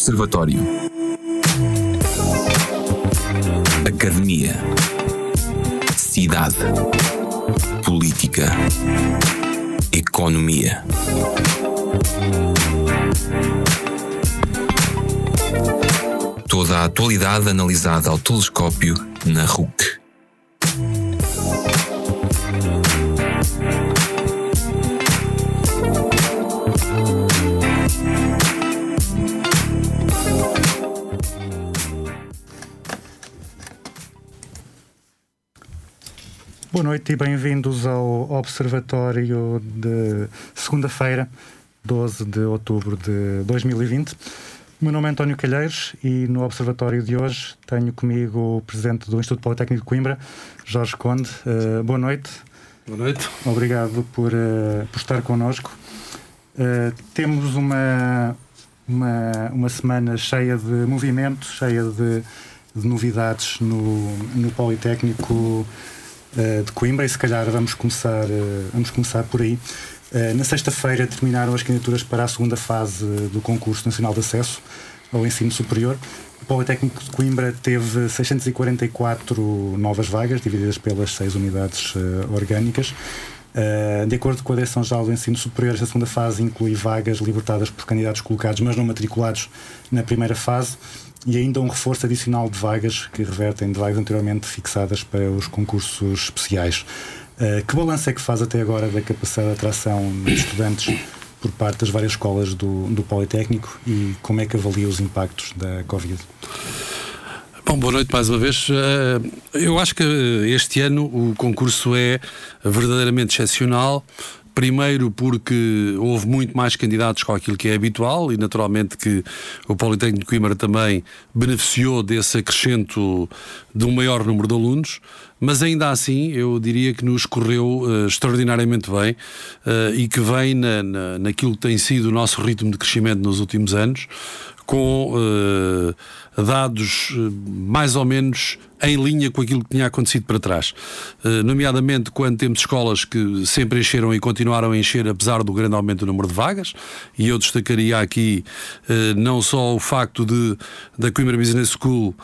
Observatório. Academia. Cidade. Política. Economia. Toda a atualidade analisada ao telescópio na RUC. Noite e bem-vindos ao Observatório de segunda-feira, 12 de outubro de 2020. O meu nome é António Calheiros e no Observatório de hoje tenho comigo o Presidente do Instituto Politécnico de Coimbra, Jorge Conde. Uh, boa noite. Boa noite. Obrigado por, uh, por estar connosco. Uh, temos uma, uma, uma semana cheia de movimento, cheia de, de novidades no, no Politécnico uh, de Coimbra e se calhar vamos começar, uh, vamos começar por aí. Uh, na sexta-feira terminaram as candidaturas para a segunda fase do concurso nacional de acesso ao ensino superior. O Politécnico de Coimbra teve 644 novas vagas, divididas pelas seis unidades orgânicas. Uh, de acordo com a Direção-Geral do Ensino Superior, esta segunda fase inclui vagas libertadas por candidatos colocados, mas não matriculados na primeira fase e ainda um reforço adicional de vagas que revertem de vagas anteriormente fixadas para os concursos especiais. Uh, que balanço é que faz até agora da capacidade de atração de estudantes por parte das várias escolas do, do Politécnico e como é que avalia os impactos da Covid? Bom, boa noite mais uma vez. Eh, eu acho que este ano o concurso é verdadeiramente excepcional. Primeiro porque houve muito mais candidatos com aquilo que é habitual e naturalmente que o Politécnico de Coimbra também beneficiou desse acrescento de um maior número de alunos, mas ainda assim eu diria que nos correu uh, extraordinariamente bem uh, e que vem na, na, naquilo que tem sido o nosso ritmo de crescimento nos últimos anos, com uh, dados mais ou menos em linha com aquilo que tinha acontecido para trás. Uh, nomeadamente quando temos escolas que sempre encheram e continuaram a encher, apesar do grande aumento do número de vagas, e eu destacaria aqui uh, não só o facto de da Coimbra Business School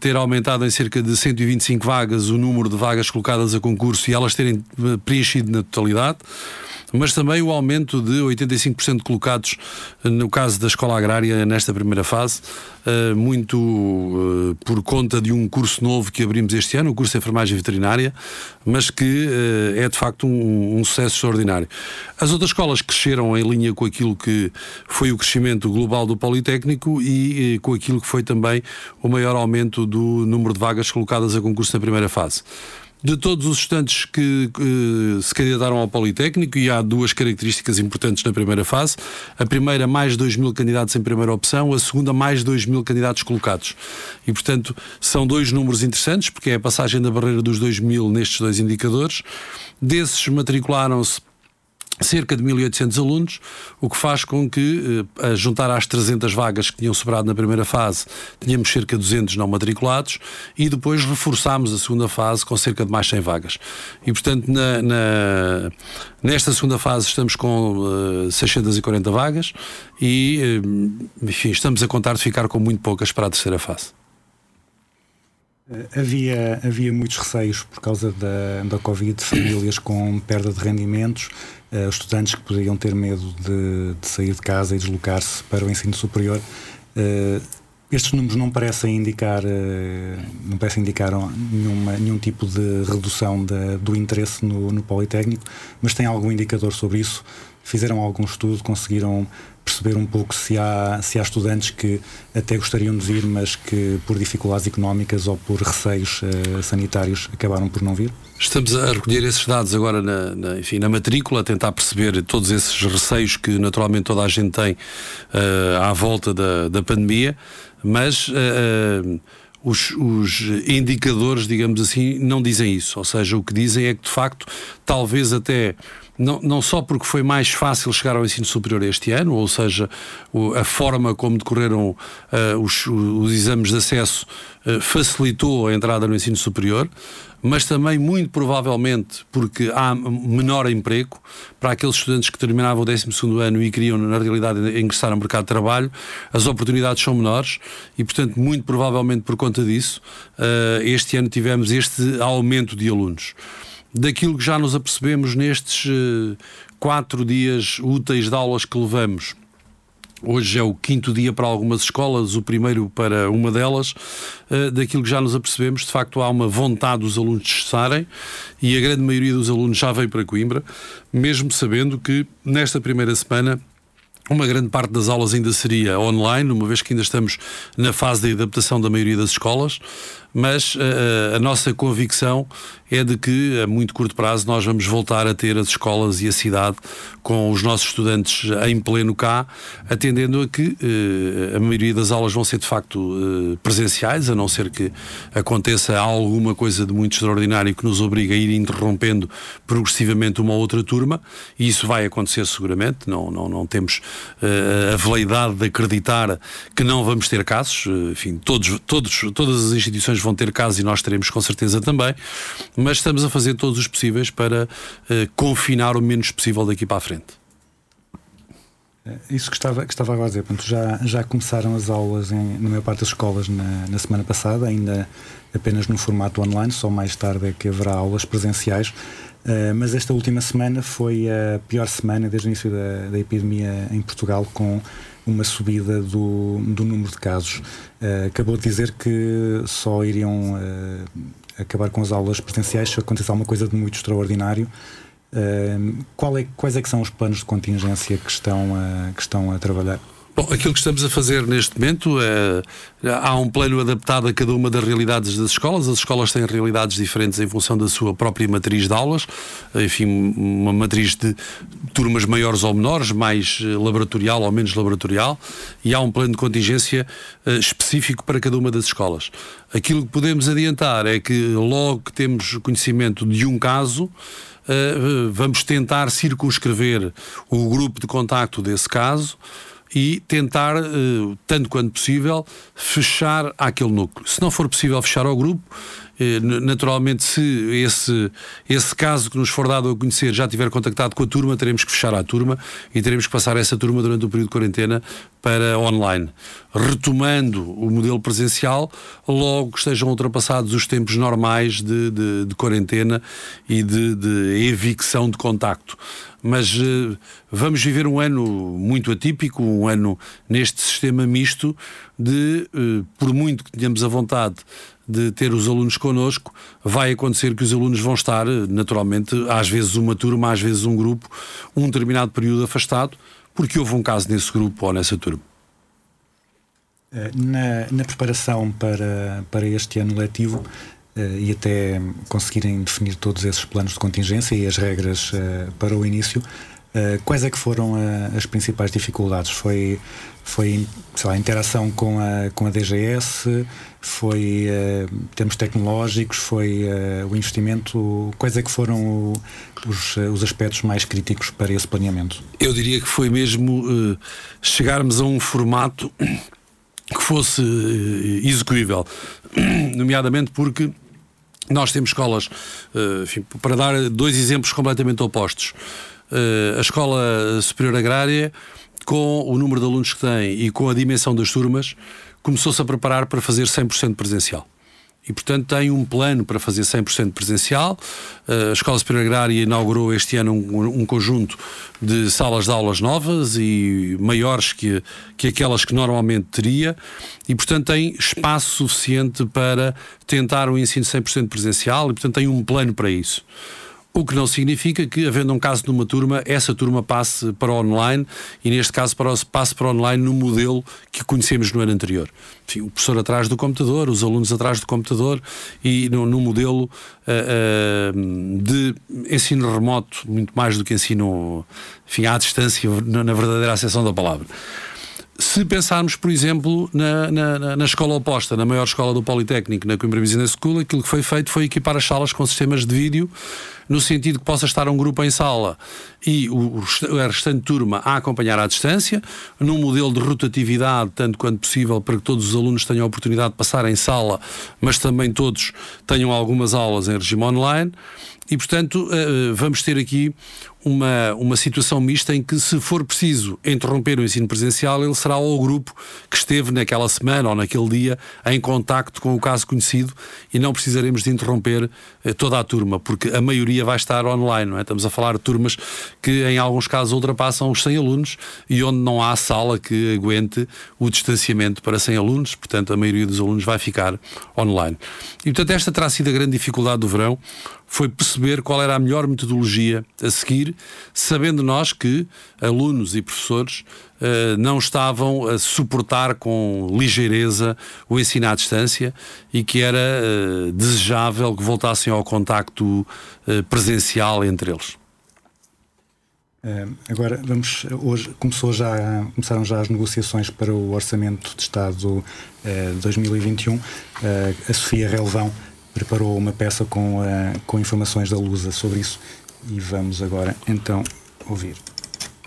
ter aumentado em cerca de 125 vagas o número de vagas colocadas a concurso e elas terem preenchido na totalidade mas também o aumento de 85% colocados no caso da escola agrária nesta primeira fase, muito por conta de um curso novo que abrimos este ano, o curso de enfermagem veterinária, mas que uh, é de facto um, um, sucesso extraordinário. As outras escolas cresceram em linha com aquilo que foi o crescimento global do Politécnico e com aquilo que foi também o maior aumento do número de vagas colocadas a concurso na primeira fase de todos os estudantes que, que se candidataram ao Politécnico, e há duas características importantes na primeira fase. A primeira, mais 2 mil candidatos em primeira opção, a segunda, mais 2 mil candidatos colocados. E, portanto, são dois números interessantes, porque é a passagem da barreira dos 2 mil nestes dois indicadores. Desses matricularam-se cerca de 1.800 alunos, o que faz com que, eh, a juntar às 300 vagas que tinham sobrado na primeira fase, tínhamos cerca de 200 não matriculados e depois reforçámos a segunda fase com cerca de mais 100 vagas. E, portanto, na, na nesta segunda fase estamos com uh, eh, 640 vagas e, uh, enfim, estamos a contar de ficar com muito poucas para a terceira fase. Havia, havia muitos receios por causa da, da Covid, famílias com perda de rendimentos, uh, estudantes que poderiam ter medo de, de sair de casa e deslocar-se para o ensino superior. Uh, estes números não parecem indicar, uh, não parecem indicar nenhuma, nenhum tipo de redução de, do interesse no, no Politécnico, mas tem algum indicador sobre isso? Fizeram algum estudo? Conseguiram perceber um pouco se há, se há estudantes que até gostariam de vir, mas que por dificuldades económicas ou por receios uh, sanitários acabaram por não vir? Estamos a recolher esses dados agora na, na, enfim, na matrícula, a tentar perceber todos esses receios que naturalmente toda a gente tem uh, à volta da, da pandemia, mas. Uh, os, os, indicadores, digamos assim, não dizem isso. Ou seja, o que dizem é que, de facto, talvez até não, não só porque foi mais fácil chegar ao ensino superior este ano, ou seja, o, a forma como decorreram uh, os, os, exames de acesso uh, facilitou a entrada no ensino superior, mas também, muito provavelmente, porque há menor emprego para aqueles estudantes que terminavam o 12 ano e queriam, na realidade, ingressar no mercado de trabalho, as oportunidades são menores e, portanto, muito provavelmente por conta disso, uh, este ano tivemos este aumento de alunos daquilo que já nos apercebemos nestes uh, quatro dias úteis de aulas que levamos. Hoje é o quinto dia para algumas escolas, o primeiro para uma delas. Uh, daquilo que já nos apercebemos, de facto, há uma vontade dos alunos de cessarem e a grande maioria dos alunos já veio para Coimbra, mesmo sabendo que nesta primeira semana uma grande parte das aulas ainda seria online, uma vez que ainda estamos na fase de adaptação da maioria das escolas mas uh, a nossa convicção é de que a muito curto prazo nós vamos voltar a ter as escolas e a cidade com os nossos estudantes em pleno cá, atendendo a que uh, a maioria das aulas vão ser de facto presenciais, a não ser que aconteça alguma coisa de muito extraordinário que nos obrigue a ir interrompendo progressivamente uma outra turma, e isso vai acontecer seguramente, não, não, não temos a veleidade de acreditar que não vamos ter casos, enfim, todos, todos, todas as instituições vão ter casos e nós teremos com certeza também, mas estamos a fazer todos os possíveis para uh, confinar o menos possível daqui para a frente. Eh, isso que estava, que estava a dizer, portanto, já, já começaram as aulas em, na maior parte das escolas na, na semana passada, ainda apenas no formato online, só mais tarde é que haverá aulas presenciais. Uh, mas esta última semana foi a pior semana desde o início da, da epidemia em Portugal, com uma subida do, do número de casos. Uh, acabou de dizer que só iriam uh, acabar com as aulas presenciais se acontecesse alguma coisa de muito extraordinário. Uh, é, quais é que são os planos de contingência que estão a, que estão a trabalhar? Bom, aquilo que estamos a fazer neste momento é. Há um plano adaptado a cada uma das realidades das escolas. As escolas têm realidades diferentes em função da sua própria matriz de aulas. Enfim, uma matriz de turmas maiores ou menores, mais eh, laboratorial ou menos laboratorial. E há um plano de contingência uh, específico para cada uma das escolas. Aquilo que podemos adiantar é que logo que temos conhecimento de um caso. Vamos tentar circunscrever o grupo de contacto desse caso e tentar, eh, tanto quanto possível, fechar aquele núcleo. Se não for possível fechar ao grupo, naturalmente, se esse, esse caso que nos for dado a conhecer já tiver contactado com a turma, teremos que fechar a turma e teremos que passar essa turma durante o período de quarentena para online. Retomando o modelo presencial, logo que estejam ultrapassados os tempos normais de, de, de quarentena e de, de evicção de contacto mas uh, vamos viver um ano muito atípico, um ano neste sistema misto de, uh, por muito que tenhamos a vontade de ter os alunos connosco, vai acontecer que os alunos vão estar, naturalmente, às vezes uma turma, às vezes um grupo, um determinado período afastado, porque houve um caso nesse grupo ou nessa turma. Eh, na, na preparação para, para este ano letivo, Uh, e até conseguirem definir todos esses planos de contingência e as regras para o início, uh, quais é que foram as principais dificuldades? Foi, foi sei lá, interação com a, com a DGS? Foi termos tecnológicos? Foi o investimento? Quais é que foram o, os, os aspectos mais críticos para esse planeamento? Eu diria que foi mesmo chegarmos a um formato que fosse execuível, nomeadamente porque nós temos escolas, eh, enfim, para dar dois exemplos completamente opostos. Eh, a Escola Superior Agrária, com o número de alunos que tem e com a dimensão das turmas, começou-se a preparar para fazer 100% presencial e, portanto, tem um plano para fazer 100% presencial. Eh, a Escola Superior Agrária inaugurou este ano um, um, conjunto de salas de aulas novas e maiores que, que aquelas que normalmente teria, e, portanto, tem espaço suficiente para tentar o ensino 100% presencial e, portanto, tem um plano para isso. O que não significa que, havendo um caso numa turma, essa turma passe para online e, neste caso, passe para online no modelo que conhecemos no ano anterior. Enfim, o professor atrás do computador, os alunos atrás do computador e no, no modelo uh, uh, de ensino remoto, muito mais do que ensino enfim, à distância, na, na verdadeira acessão da palavra. Se pensarmos, por exemplo, na, na, na, escola oposta, na maior escola do Politécnico, na Coimbra Business School, aquilo que foi feito foi equipar as salas com sistemas de vídeo no sentido que possa estar um grupo em sala e o, a restante turma a acompanhar à distância, num modelo de rotatividade, tanto quanto possível, para que todos os alunos tenham a oportunidade de passar em sala, mas também todos tenham algumas aulas em regime online. E, portanto, eh, vamos ter aqui uma, uma situação mista em que, se for preciso interromper o ensino presencial, ele será o grupo que esteve naquela semana ou naquele dia em contacto com o caso conhecido e não precisaremos de interromper eh, toda a turma, porque a maioria vai estar online, não é? Estamos a falar de turmas que, em alguns casos, ultrapassam os 100 alunos e onde não há sala que aguente o distanciamento para 100 alunos, portanto, a maioria dos alunos vai ficar online. E, portanto, esta terá sido a grande dificuldade do verão, foi perceber qual era a melhor metodologia a seguir, sabendo nós que alunos e professores uh, não estavam a suportar com ligeireza o ensino à distância e que era uh, desejável que voltassem ao contacto uh, presencial entre eles. agora vamos hoje começou já começaram já as negociações para o orçamento de Estado de 2021. a Sofia Relvão preparou uma peça com, uh, com informações da Lusa sobre isso e vamos agora então ouvir.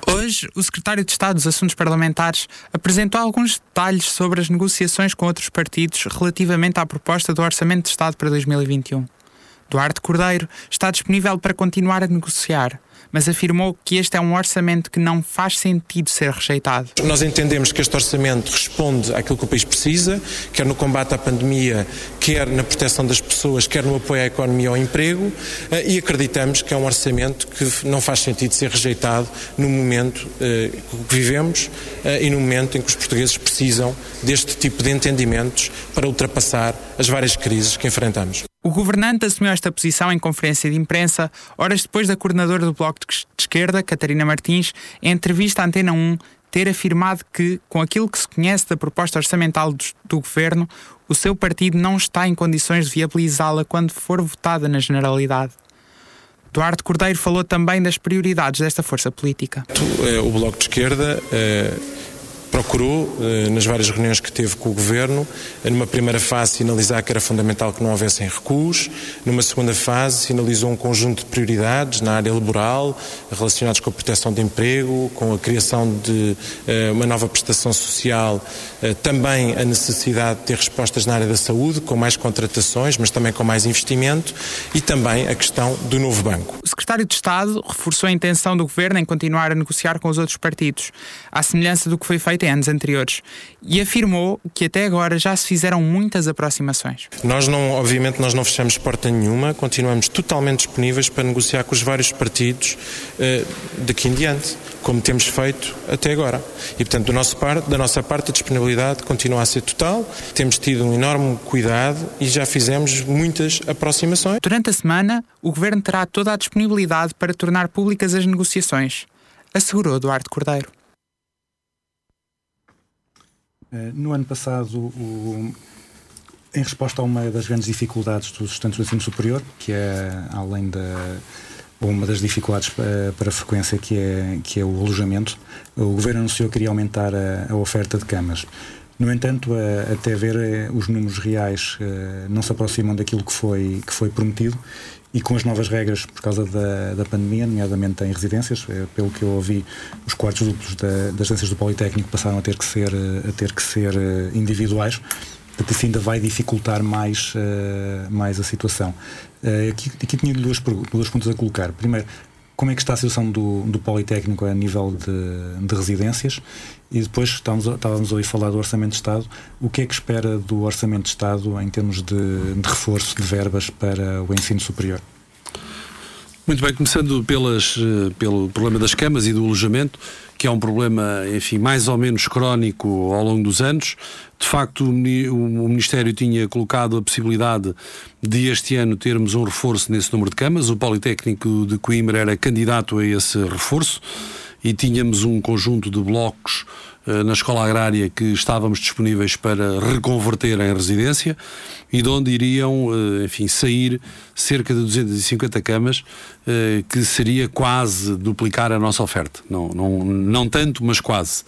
Hoje, o secretário de Estado dos Assuntos Parlamentares apresentou alguns detalhes sobre as negociações com outros partidos relativamente à proposta do Orçamento de Estado para 2021. Duarte Cordeiro está disponível para continuar a negociar, mas afirmou que este é um orçamento que não faz sentido ser rejeitado. Nós entendemos que este orçamento responde àquilo que o país precisa, quer no combate à pandemia, quer na proteção das pessoas, quer no apoio à economia e ao emprego, eh, e acreditamos que é um orçamento que não faz sentido ser rejeitado no momento eh, que vivemos eh, e no momento em que os portugueses precisam deste tipo de entendimentos para ultrapassar as várias crises que enfrentamos. O governante assumiu esta posição em conferência de imprensa, horas depois da coordenadora do Bloco de Esquerda, Catarina Martins, em entrevista à Antena 1, ter afirmado que, com aquilo que se conhece da proposta orçamental do, do governo, o seu partido não está em condições de viabilizá-la quando for votada na Generalidade. Duarte Cordeiro falou também das prioridades desta força política. Eh, o Bloco de Esquerda eh, procurou, eh, nas várias reuniões que teve com o Governo, eh, numa primeira fase sinalizar que era fundamental que não houvessem recuos, numa segunda fase sinalizou um conjunto de prioridades na área laboral, relacionados com a proteção de emprego, com a criação de uh, uma nova prestação social, uh, também a necessidade de ter respostas na área da saúde, com mais contratações, mas também com mais investimento, e também a questão do novo banco. O secretário de Estado reforçou a intenção do Governo em continuar a negociar com os outros partidos, à semelhança do que foi feito em anos anteriores e afirmou que até agora já se fizeram muitas aproximações. Nós não, obviamente, nós não fechamos porta nenhuma, continuamos totalmente disponíveis para negociar com os vários partidos eh, daqui em diante, como temos feito até agora. E, portanto, nosso parte, da nossa parte, a disponibilidade continua a ser total, temos tido um enorme cuidado e já fizemos muitas aproximações. Durante a semana, o Governo terá toda a disponibilidade para tornar públicas as negociações, assegurou Eduardo Cordeiro. Eh, no ano passado, o, em resposta a uma das grandes dificuldades dos estudantes do ensino superior, que é além da uma das dificuldades para, para a frequência que é, que é o alojamento, o Governo anunciou que iria aumentar a, a oferta de camas. No entanto, até ver eh, os números reais eh, não se aproximam daquilo que foi, que foi prometido e com as novas regras por causa da, da pandemia, nomeadamente em residências, eh, pelo que eu ouvi, os quartos duplos da, das residências do Politécnico passaram a ter que ser, eh, a ter que ser eh, individuais. Portanto, isso ainda vai dificultar mais, uh, mais a situação. Uh, aqui, aqui tinha duas, duas perguntas a colocar. Primeiro, como é que está a situação do, do Politécnico a nível de, de residências? E depois estávamos, estávamos a falar do Orçamento de Estado. O que é que espera do Orçamento de Estado em termos de, de reforço de verbas para o ensino superior? Muito bem, começando pelas, eh, pelo problema das camas e do alojamento, que é um problema, enfim, mais ou menos crónico ao longo dos anos. De facto, o Ministério tinha colocado a possibilidade de este ano termos um reforço nesse número de camas. O Politécnico de Coimbra era candidato a esse reforço e tínhamos um conjunto de blocos na escola agrária que estávamos disponíveis para reconverter em residência e de onde iriam, eh, enfim, sair cerca de 250 camas, eh, que seria quase duplicar a nossa oferta. Não, não, não tanto, mas quase.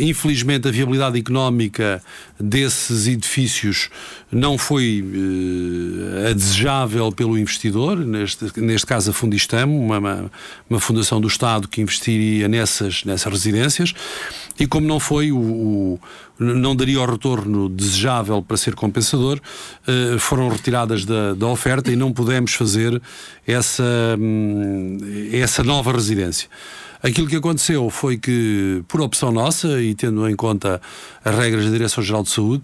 Infelizmente, a viabilidade económica desses edifícios não foi a desejável pelo investidor, neste, neste caso a Fundistam, uma, uma fundação do Estado que investiria nessas, nessas residências e como não foi o, o não daria o retorno desejável para ser compensador, uh, foram retiradas da, da, oferta e não pudemos fazer essa, hum, essa nova residência. Aquilo que aconteceu foi que, por opção nossa e tendo em conta as regras da Direção-Geral de Saúde,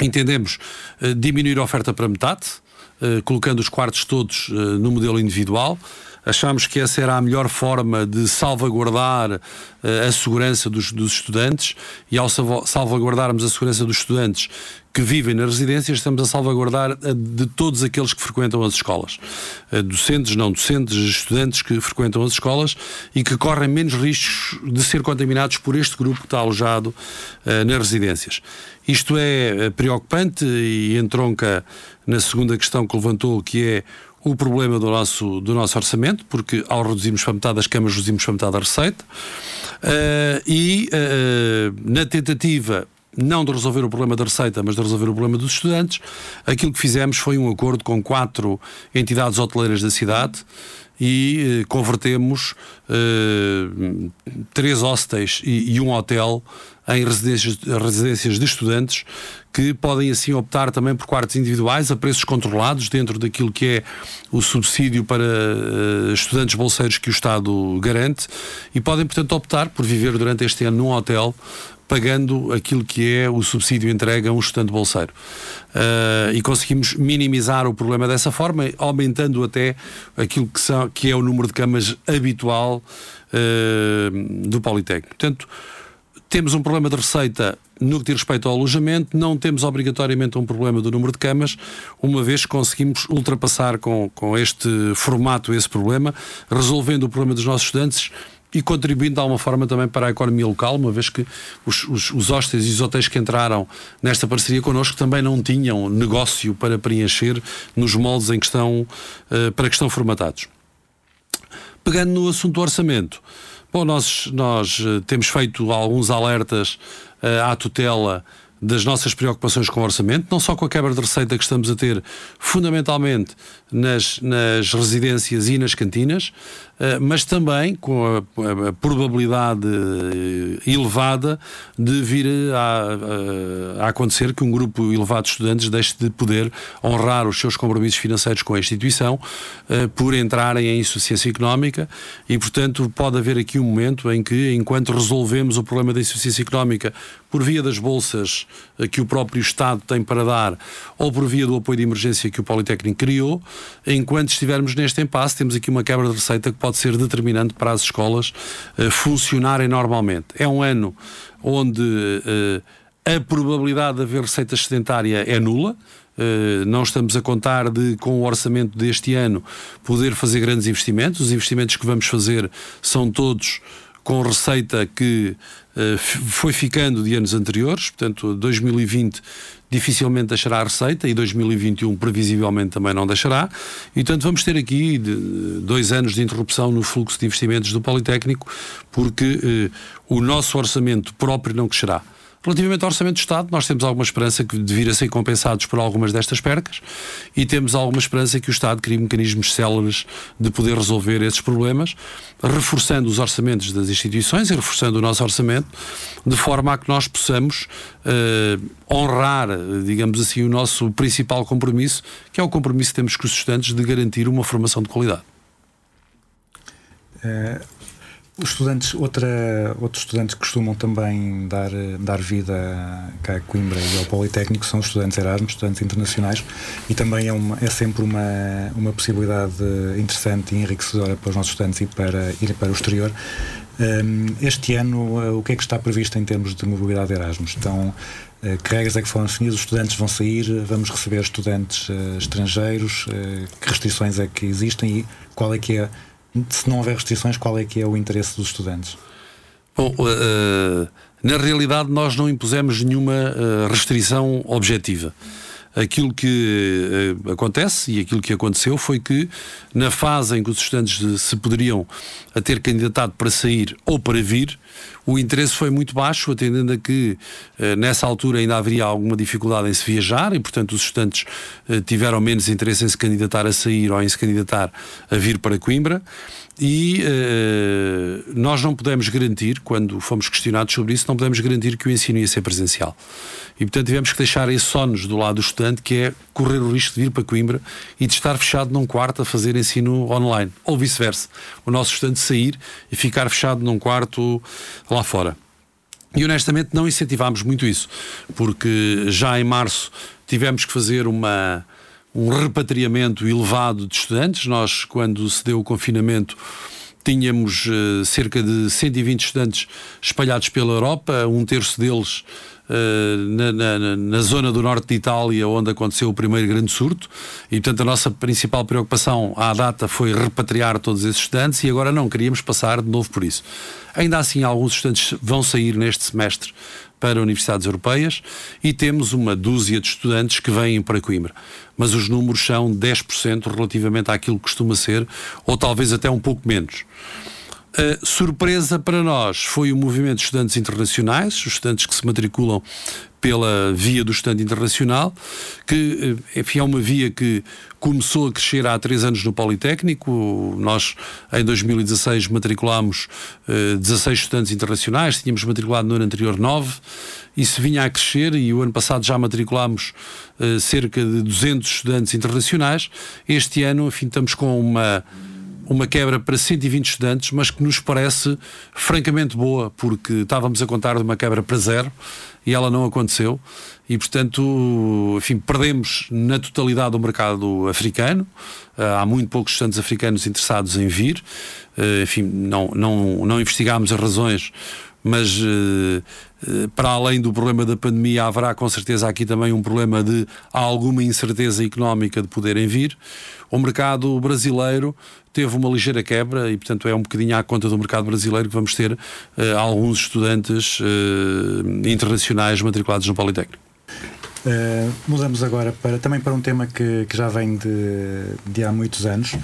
entendemos uh, diminuir a oferta para metade, colocando os quartos todos no modelo individual achámos que essa era a melhor forma de salvaguardar uh, a segurança dos, dos, estudantes e ao salvaguardarmos a segurança dos estudantes que vivem nas residências, estamos a salvaguardar a de todos aqueles que frequentam as escolas. Docentes, não docentes, estudantes que frequentam as escolas e que correm menos riscos de ser contaminados por este grupo que está alojado uh, nas residências. Isto é preocupante e entronca na segunda questão que levantou, que é o problema do nosso, do nosso orçamento, porque ao reduzirmos para metade as câmaras, reduzimos para metade a receita, uh, e uh, na tentativa não de resolver o problema da receita, mas de resolver o problema dos estudantes, aquilo que fizemos foi um acordo com quatro entidades hoteleiras da cidade e eh, convertemos três hostels e, e, um hotel em residências, residências de estudantes que podem assim optar também por quartos individuais a preços controlados dentro daquilo que é o subsídio para uh, estudantes bolseiros que o Estado garante e podem, portanto, optar por viver durante este ano num hotel pagando aquilo que é o subsídio entregue a um estudante bolseiro. Uh, e conseguimos minimizar o problema dessa forma, aumentando até aquilo que, são, que é o número de camas habitual uh, do Politécnico. Portanto, temos um problema de receita no que diz respeito ao alojamento, não temos obrigatoriamente um problema do número de camas, uma vez que conseguimos ultrapassar com, com este formato esse problema, resolvendo o problema dos nossos estudantes e contribuindo de alguma forma também para a economia local, uma vez que os, os, os e os hotéis que entraram nesta parceria connosco também não tinham negócio para preencher nos moldes em que estão, uh, para que estão formatados. Pegando no assunto do orçamento, bom, nós, nós uh, temos feito alguns alertas à tutela das nossas preocupações com o orçamento, não só com a quebra de receita que estamos a ter fundamentalmente nas, nas residências e nas cantinas, eh, mas também com a, a probabilidade eh, elevada de vir a, a, a, acontecer que um grupo elevado de estudantes deixe de poder honrar os seus compromissos financeiros com a instituição eh, por entrarem em insuficiência económica. E, portanto, pode haver aqui um momento em que, enquanto resolvemos o problema da insuficiência económica por via das bolsas que o próprio Estado tem para dar ou por via do apoio de emergência que o Politécnico criou, enquanto estivermos neste impasse, temos aqui uma quebra de receita que pode ser determinante para as escolas uh, funcionarem normalmente. É um ano onde uh, a probabilidade de haver receita excedentária é nula. Uh, não estamos a contar de, com o orçamento deste ano, poder fazer grandes investimentos. Os investimentos que vamos fazer são todos com receita que foi ficando de anos anteriores, portanto, 2020 dificilmente deixará a receita e 2021 previsivelmente também não deixará. E, portanto, vamos ter aqui dois anos de interrupção no fluxo de investimentos do Politécnico, porque uh, o nosso orçamento próprio não crescerá. Relativamente ao Orçamento do Estado, nós temos alguma esperança que de vir a ser compensados por algumas destas percas e temos alguma esperança que o Estado crie mecanismos céleres de poder resolver esses problemas, reforçando os orçamentos das instituições e reforçando o nosso orçamento, de forma a que nós possamos uh, honrar, digamos assim, o nosso principal compromisso, que é o compromisso que temos com os estudantes de garantir uma formação de qualidade. Uh os estudantes, outra, outros estudantes que costumam também dar, dar vida cá a Coimbra e ao Politécnico são os estudantes Erasmus, estudantes internacionais, e também é, uma, é sempre uma, uma possibilidade interessante e enriquecedora para os nossos estudantes e para ir para o exterior. Um, este ano, uh, o que é que está previsto em termos de mobilidade Erasmus? Então, uh, que regras é que foram definidas? Os estudantes vão sair? Vamos receber estudantes uh, estrangeiros? que restrições é que existem? E qual é que é se não houver restrições, qual é que é o interesse dos estudantes? Bom, uh, na realidade nós não impusemos nenhuma uh, restrição objetiva. Aquilo que uh, acontece e aquilo que aconteceu foi que, na fase em que os estudantes se poderiam ter candidatado para sair ou para vir, o interesse foi muito baixo, atendendo a que uh, nessa altura ainda haveria alguma dificuldade em se viajar e, portanto, os estudantes uh, tiveram menos interesse em se candidatar a sair ou em se candidatar a vir para Coimbra e uh, nós não podemos garantir, quando fomos questionados sobre isso, não podemos garantir que o ensino ia ser presencial. E, portanto, tivemos que deixar esse ónus do lado do estudante, que é correr o risco de vir para Coimbra e de estar fechado num quarto a fazer ensino online, ou vice-versa. O nosso estudante sair e ficar fechado num quarto lá fora. E honestamente não incentivámos muito isso, porque já em março tivemos que fazer uma um repatriamento elevado de estudantes. Nós, quando se deu o confinamento, tínhamos uh, cerca de 120 estudantes espalhados pela Europa, um terço deles na, na, na, zona do norte de Itália, onde aconteceu o primeiro grande surto, e portanto a nossa principal preocupação à data foi repatriar todos esses estudantes e agora não queríamos passar de novo por isso. Ainda assim, alguns estudantes vão sair neste semestre para universidades europeias e temos uma dúzia de estudantes que vêm para Coimbra. Mas os números são 10% relativamente àquilo que costuma ser, ou talvez até um pouco menos. Surpresa para nós foi o movimento de estudantes internacionais, os estudantes que se matriculam pela via do estudante internacional, que eh, enfim, é uma via que começou a crescer há três anos no Politécnico. Nós, em 2016, matriculámos uh, eh, 16 estudantes internacionais, tínhamos matriculado no ano anterior 9. Isso vinha a crescer e o ano passado já matriculámos uh, cerca de 200 estudantes internacionais. Este ano, enfim, estamos com uma uma quebra para 120 estudantes, mas que nos parece francamente boa, porque estávamos a contar de uma quebra para zero e ela não aconteceu. E, portanto, enfim, perdemos na totalidade o mercado africano. Ah, há muito poucos estudantes africanos interessados em vir. Ah, enfim, não, não, não investigámos as razões mas para além do problema da pandemia, haverá com certeza aqui também um problema de alguma incerteza económica de poderem vir. O mercado brasileiro teve uma ligeira quebra e, portanto, é um bocadinho à conta do mercado brasileiro que vamos ter uh, alguns estudantes uh, internacionais matriculados no Politécnico. Uh, mudamos agora para, também para um tema que, que já vem de, de há muitos anos.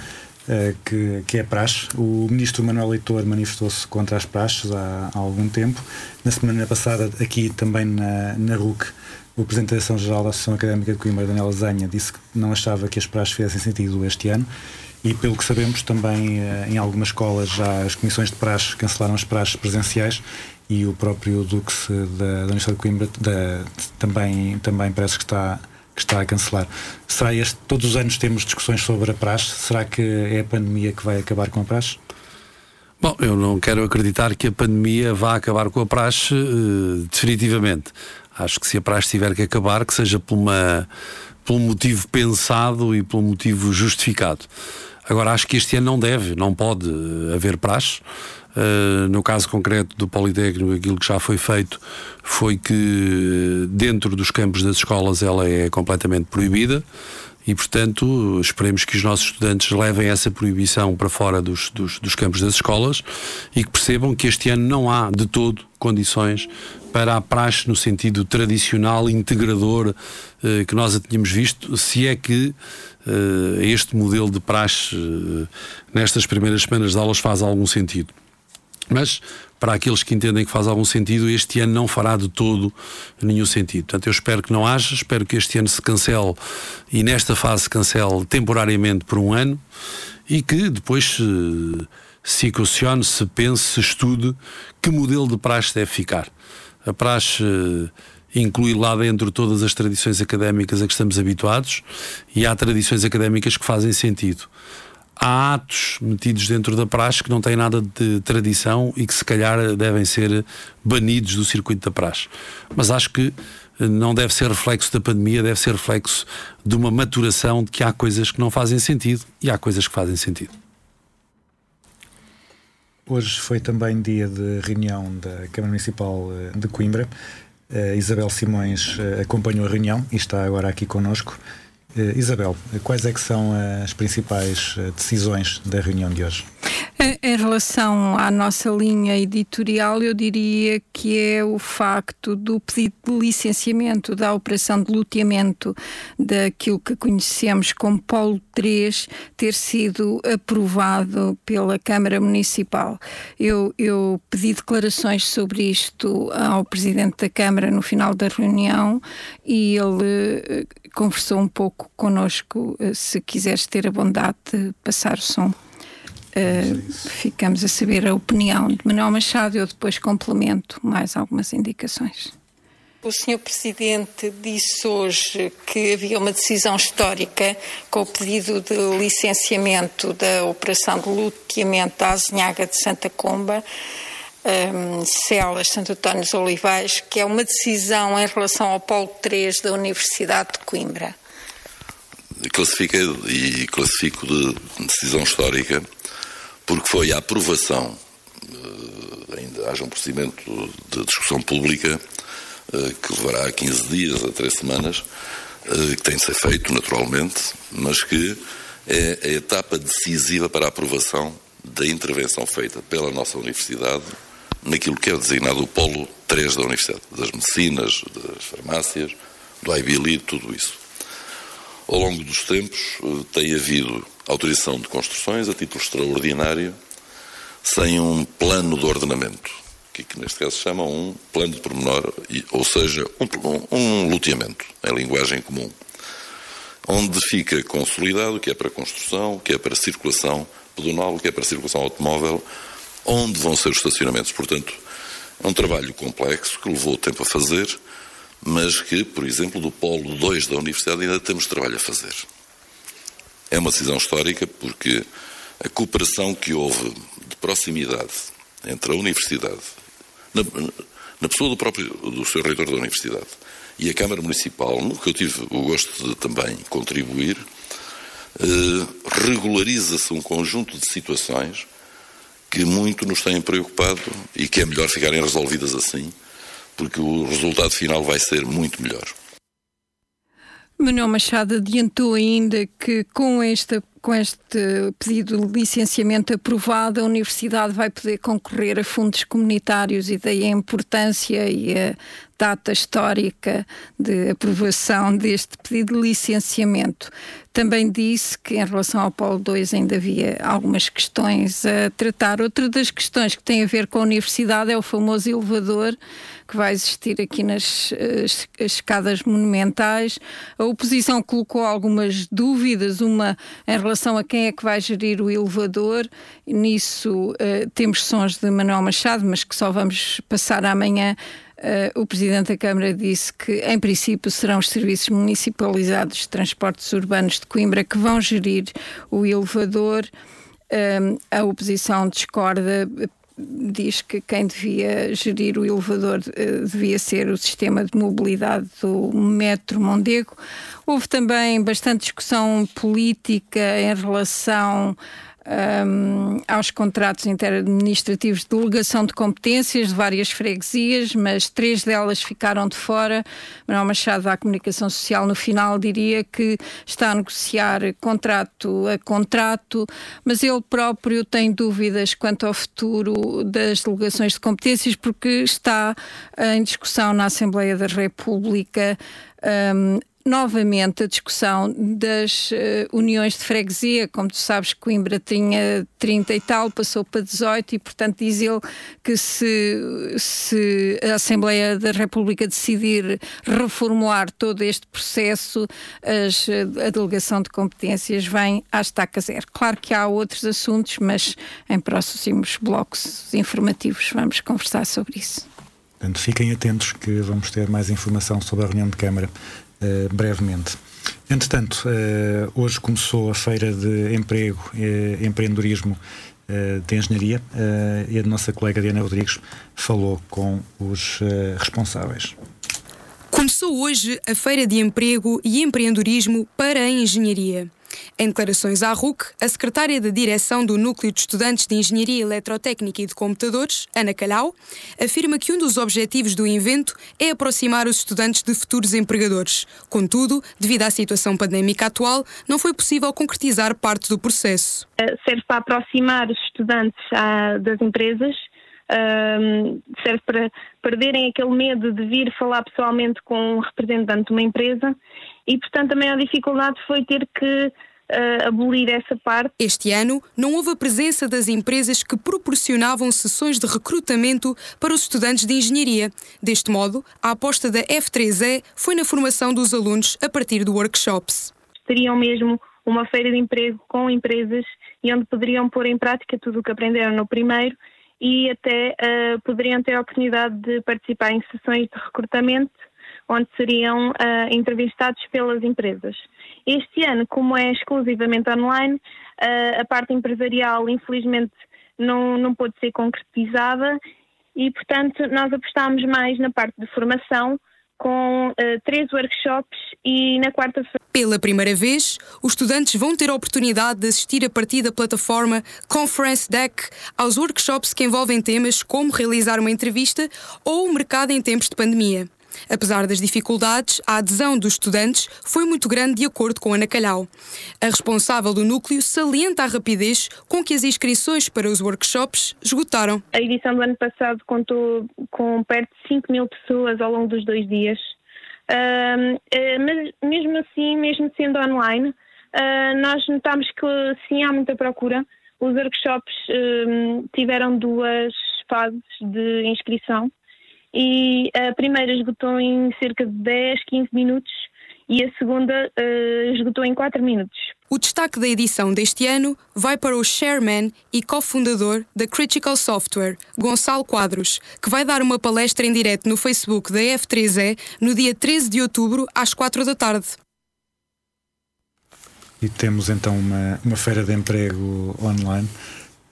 Uh, que, que é praxe. O ministro Manuel Leitor manifestou-se contra as praxes há, há, algum tempo. Na semana passada, aqui também na, na RUC, o Presidente da Direção-Geral da Associação Académica de Coimbra, Daniel Zanha, disse que não achava que as praxes fizessem sentido este ano. E pelo que sabemos, também uh, em algumas escolas já as comissões de praxe cancelaram as praxes presenciais e o próprio Dux da, da Universidade de Coimbra da, também, também parece que está que está a cancelar. Será este, todos os anos temos discussões sobre a praxe? Será que é a pandemia que vai acabar com a praxe? Bom, eu não quero acreditar que a pandemia vá acabar com a praxe uh, definitivamente. Acho que se a praxe tiver que acabar, que seja por, uma, por um motivo pensado e por um motivo justificado. Agora, acho que este ano não deve, não pode haver praxe. Uh, no caso concreto do Politécnico, aquilo que já foi feito foi que dentro dos campos das escolas ela é completamente proibida e, portanto, esperemos que os nossos estudantes levem essa proibição para fora dos, dos, dos, campos das escolas e que percebam que este ano não há de todo condições para a praxe no sentido tradicional, integrador, eh, que nós a tínhamos visto, se é que eh, este modelo de praxe eh, nestas primeiras semanas de aulas faz algum sentido. Mas para aqueles que entendem que faz algum sentido, este ano não fará de todo nenhum sentido. Portanto, eu espero que não haja, espero que este ano se cancele e nesta fase se cancele temporariamente por um ano e que depois se, se se pense, se estude que modelo de praxe deve ficar. A praxe inclui lá dentro todas as tradições académicas a que estamos habituados e há tradições académicas que fazem sentido há atos metidos dentro da praxe que não têm nada de tradição e que se calhar devem ser banidos do circuito da praxe. Mas acho que eh, não deve ser reflexo da pandemia, deve ser reflexo de uma maturação de que há coisas que não fazem sentido e há coisas que fazem sentido. Hoje foi também dia de reunião da Câmara Municipal eh, de Coimbra. Uh, Isabel Simões acompanhou a reunião e está agora aqui connosco. Uh, Isabel, quais é que são as principais decisões da reunião de hoje? Em relação à nossa linha editorial, eu diria que é o facto do pedido de licenciamento da operação de loteamento daquilo que conhecemos como Polo 3 ter sido aprovado pela Câmara Municipal. Eu, eu pedi declarações sobre isto ao Presidente da Câmara no final da reunião e ele eh, conversou um pouco connosco. Eh, se quiseres ter a bondade de passar o som. Uh, ficamos a saber a opinião de Manuel Machado. Eu depois complemento mais algumas indicações. O Sr. Presidente disse hoje que havia uma decisão histórica com o pedido de licenciamento da operação de luteamento da Azinhaga de Santa Comba, um, Celas, Santo António dos Olivais, que é uma decisão em relação ao Polo 3 da Universidade de Coimbra. Classifica e classifico de decisão histórica porque foi a aprovação, eh, ainda haja um procedimento de discussão pública eh, que levará 15 dias a 3 semanas, eh, que tem de ser feito naturalmente, mas que é a etapa decisiva para a aprovação da intervenção feita pela nossa Universidade naquilo que é designado o Polo 3 da Universidade, das medicinas, das farmácias, do IBLI, tudo isso. Ao longo dos tempos tem havido autorização de construções a título extraordinário, sem um plano de ordenamento, que, que neste caso se chama um plano de pormenor, ou seja, um, um loteamento, em linguagem comum, onde fica consolidado o que é para construção, o que é para circulação pedonal, o que é para circulação automóvel, onde vão ser os estacionamentos. Portanto, é um trabalho complexo que levou tempo a fazer, mas que, por exemplo, do polo 2 da Universidade ainda temos trabalho a fazer. É uma decisão histórica porque a cooperação que houve de proximidade entre a Universidade, na, na pessoa do próprio do seu reitor da Universidade e a Câmara Municipal, no que eu tive o gosto de também contribuir, eh, regulariza-se um conjunto de situações que muito nos têm preocupado e que é melhor ficarem resolvidas assim, porque o resultado final vai ser muito melhor. Manuel Machado adiantou ainda que com esta com este pedido de licenciamento aprovado, a Universidade vai poder concorrer a fundos comunitários e daí a importância e a data histórica de aprovação deste pedido de licenciamento. Também disse que em relação ao Polo 2 ainda havia algumas questões a tratar. Outra das questões que tem a ver com a universidade é o famoso elevador que vai existir aqui nas as, as escadas monumentais. A oposição colocou algumas dúvidas, uma em relação a quem é que vai gerir o elevador. Nisso uh, temos sons de Manuel Machado, mas que só vamos passar amanhã Uh, o Presidente da Câmara disse que, em princípio, serão os serviços municipalizados de transportes urbanos de Coimbra que vão gerir o elevador. Uh, a oposição discorda, diz que quem devia gerir o elevador uh, devia ser o sistema de mobilidade do Metro Mondego. Houve também bastante discussão política em relação um, aos contratos interadministrativos de delegação de competências de várias freguesias, mas três delas ficaram de fora. Manuel Machado da Comunicação Social no final diria que está a negociar contrato a contrato, mas ele próprio tem dúvidas quanto ao futuro das delegações de competências porque está em discussão na Assembleia da República um, novamente a discussão das uh, uniões de freguesia. Como tu sabes, Coimbra tinha 30 e tal, passou para 18 e, portanto, diz ele que se, se a Assembleia da República decidir reformular todo este processo, as, a delegação de competências vem à estaca zero. Claro que há outros assuntos, mas em próximos blocos informativos vamos conversar sobre isso. Portanto, fiquem atentos que vamos ter mais informação sobre a reunião de Câmara uh, brevemente. Entretanto, uh, hoje começou a Feira de Emprego e Empreendedorismo uh, de Engenharia e a nossa colega Diana Rodrigues falou com os responsáveis. Começou hoje a Feira de Emprego e Empreendedorismo para a Engenharia. Em declarações à RUC, a secretária da direção do Núcleo de Estudantes de Engenharia Eletrotécnica e de Computadores, Ana Calhau, afirma que um dos objetivos do evento é aproximar os estudantes de futuros empregadores. Contudo, devido à situação pandémica atual, não foi possível concretizar parte do processo. Eh, serve para aproximar os estudantes ah, das empresas, serve para perderem aquele medo de vir falar pessoalmente com um representante de uma empresa e, portanto, a maior dificuldade foi ter que uh, abolir essa parte. Este ano não houve a presença das empresas que proporcionavam sessões de recrutamento para os estudantes de engenharia. Deste modo, a aposta da F3E foi na formação dos alunos a partir de workshops. Teriam mesmo uma feira de emprego com empresas e onde poderiam pôr em prática tudo o que aprenderam no primeiro e até uh, poderiam ter a oportunidade de participar em sessões de recrutamento onde seriam uh, entrevistados pelas empresas. Este ano, como é exclusivamente online, uh, a parte empresarial, infelizmente, não, não pôde ser concretizada e, portanto, nós apostámos mais na parte de formação, com uh, três workshops e na quarta-feira. Pela primeira vez, os estudantes vão ter a oportunidade de assistir a partir da plataforma Conference Deck aos workshops que envolvem temas como realizar uma entrevista ou o mercado em tempos de pandemia. Apesar das dificuldades, a adesão dos estudantes foi muito grande, de acordo com Ana Calhau. A responsável do núcleo salienta a rapidez com que as inscrições para os workshops esgotaram. A edição do ano passado contou com perto de 5 mil pessoas ao longo dos dois dias. Uh, mas mesmo assim, mesmo sendo online, uh, nós notamos que sim há muita procura. Os workshops uh, tiveram duas fases de inscrição e a primeira esgotou em cerca de 10, 15 minutos e a segunda uh, esgotou em 4 minutos. O destaque da edição deste ano vai para o chairman e cofundador da Critical Software, Gonçalo Quadros, que vai dar uma palestra em direto no Facebook da F3E no dia 13 de outubro, às 4 da tarde. E temos então uma, uma feira de emprego online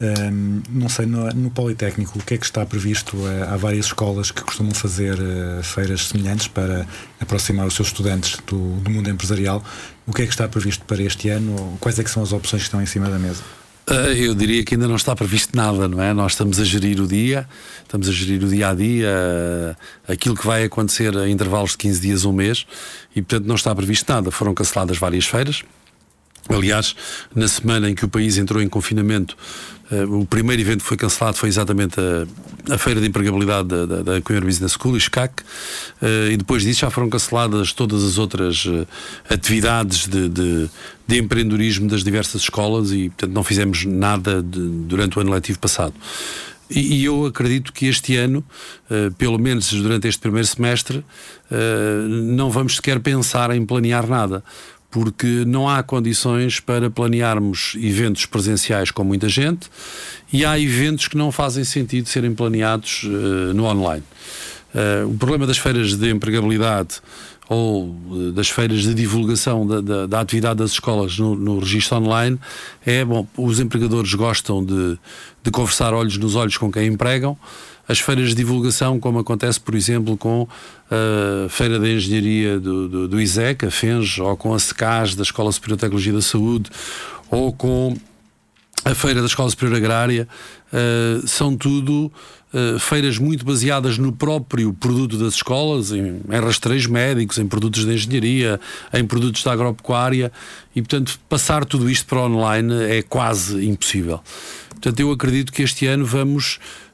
um, não sei, no, no, Politécnico, o que é que está previsto? Uh, há várias escolas que costumam fazer uh, feiras semelhantes para aproximar os seus estudantes do, do, mundo empresarial. O que é que está previsto para este ano? Quais é que são as opções que estão em cima da mesa? Uh, eu diria que ainda não está previsto nada, não é? Nós estamos a gerir o dia, estamos a gerir o dia a dia, aquilo que vai acontecer a intervalos de 15 dias, um mês, e portanto não está previsto nada. Foram canceladas várias feiras. Aliás, na semana em que o país entrou em confinamento, Uh, o primeiro evento que foi cancelado foi exatamente a, a Feira de Empregabilidade da, da, da Coimbra Business School, SCAC, uh, e depois disso já foram canceladas todas as outras uh, atividades de, de, de, empreendedorismo das diversas escolas e, portanto, não fizemos nada de, durante o ano letivo passado. E, e eu acredito que este ano, pelo menos durante este primeiro semestre, não vamos sequer pensar em planear nada porque não há condições para planearmos eventos presenciais com muita gente e há eventos que não fazem sentido serem planeados uh, no online. Uh, o problema das feiras de empregabilidade ou uh, das feiras de divulgação da, da, da atividade das escolas no, no, registro online é, bom, os empregadores gostam de, de conversar olhos nos olhos com quem empregam, as feiras de divulgação, como acontece, por exemplo, com a Feira de Engenharia do, do, do ISEC, a FENG, ou com a SECAS, da Escola Superior de Tecnologia da Saúde, ou com a Feira da Escola Superior Agrária, uh, são tudo uh, feiras muito baseadas no próprio produto das escolas, em, em rastreios médicos, em produtos de engenharia, em produtos da agropecuária, e portanto passar tudo isto para online é quase impossível. Portanto, eu acredito que este ano vamos eh,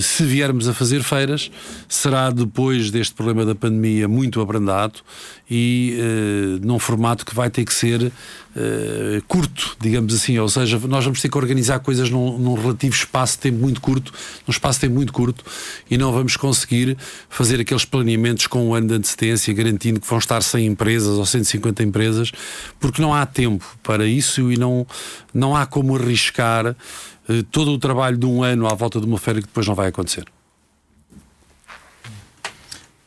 se viermos a fazer feiras, será depois deste problema da pandemia muito abrandado e uh, num formato que vai ter que ser uh, curto, digamos assim. Ou seja, nós vamos ter que organizar coisas num, num, relativo espaço de tempo muito curto, num espaço de tempo muito curto, e não vamos conseguir fazer aqueles planeamentos com um ano de antecedência, garantindo que vão estar 100 empresas ou 150 empresas, porque não há tempo para isso e não, não há como arriscar eh, todo o trabalho de um ano à volta de uma feira que depois não vai acontecer.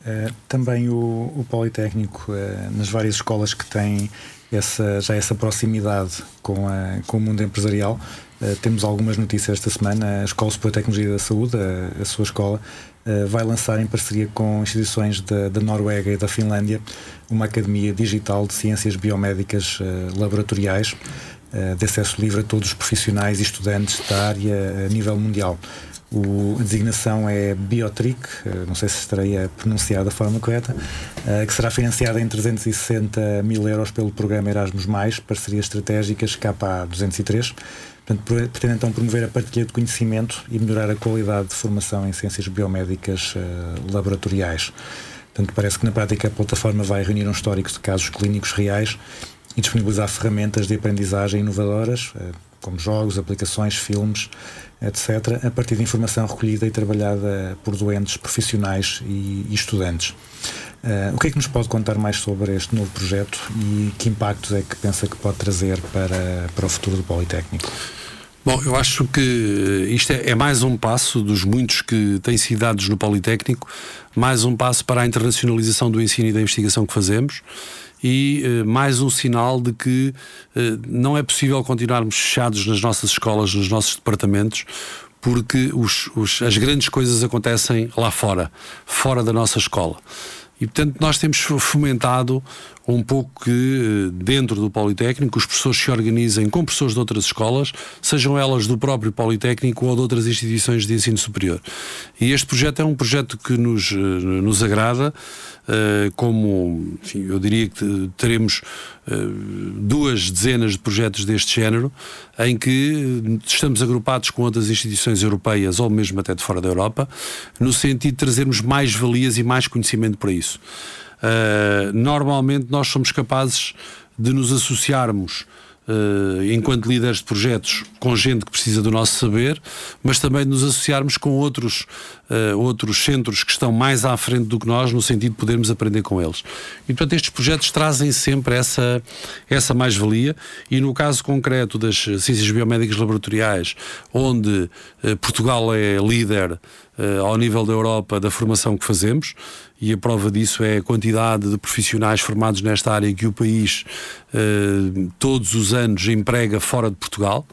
Uh, também o, o Politécnico, nas várias escolas que têm essa, já essa proximidade com, a, com o mundo empresarial, uh, temos algumas notícias esta semana. A Escola Superior de Tecnologia da Saúde, a, a sua escola, vai lançar em parceria com instituições da, da, Noruega e da Finlândia uma academia digital de ciências biomédicas laboratoriais de acesso livre a todos os profissionais e estudantes da área a nível mundial. O, a designação é Biotric, eh, não sei se estarei a pronunciar da forma correta, eh, que será financiada em 360 mil euros pelo programa Erasmus, Parcerias Estratégicas KPA 203. Portanto, pretende então promover a partilha de conhecimento e melhorar a qualidade de formação em ciências biomédicas uh, laboratoriais. Portanto, parece que na prática a plataforma vai reunir um histórico de casos clínicos reais e disponibilizar ferramentas de aprendizagem inovadoras, uh, como jogos, aplicações, filmes, etc., a partir de informação recolhida e trabalhada por doentes, profissionais e, e estudantes. Uh, o que é que nos pode contar mais sobre este novo projeto e que impactos é que pensa que pode trazer para, para o futuro do Politécnico? Bom, eu acho que isto é, é, mais um passo dos muitos que têm sido dados no Politécnico, mais um passo para a internacionalização do ensino e da investigação que fazemos e uh, mais um sinal de que uh, não é possível continuarmos fechados nas nossas escolas, nos nossos departamentos, porque os, os, as grandes coisas acontecem lá fora, fora da nossa escola. E, portanto, nós temos fomentado um pouco que, eh, dentro do Politécnico, os professores se organizem com professores de outras escolas, sejam elas do próprio Politécnico ou de outras instituições de ensino superior. E este projeto é um projeto que nos, nos agrada. Eh, como enfim, eu diria que teremos eh, duas dezenas de projetos deste género, em que estamos agrupados com outras instituições europeias ou mesmo até de fora da Europa, no sentido de trazermos mais valias e mais conhecimento para isso. Uh, normalmente nós somos capazes de nos associarmos Uh, enquanto líderes de projetos, com gente que precisa do nosso saber, mas também de nos associarmos com outros, uh, outros centros que estão mais à frente do que nós, no sentido de podermos aprender com eles. E, portanto, estes projetos trazem sempre essa, essa mais-valia, e no caso concreto das ciências biomédicas laboratoriais, onde uh, Portugal é líder ao nível da Europa da formação que fazemos, e a prova disso é a quantidade de profissionais formados nesta área que o país uh, todos os anos emprega fora de Portugal.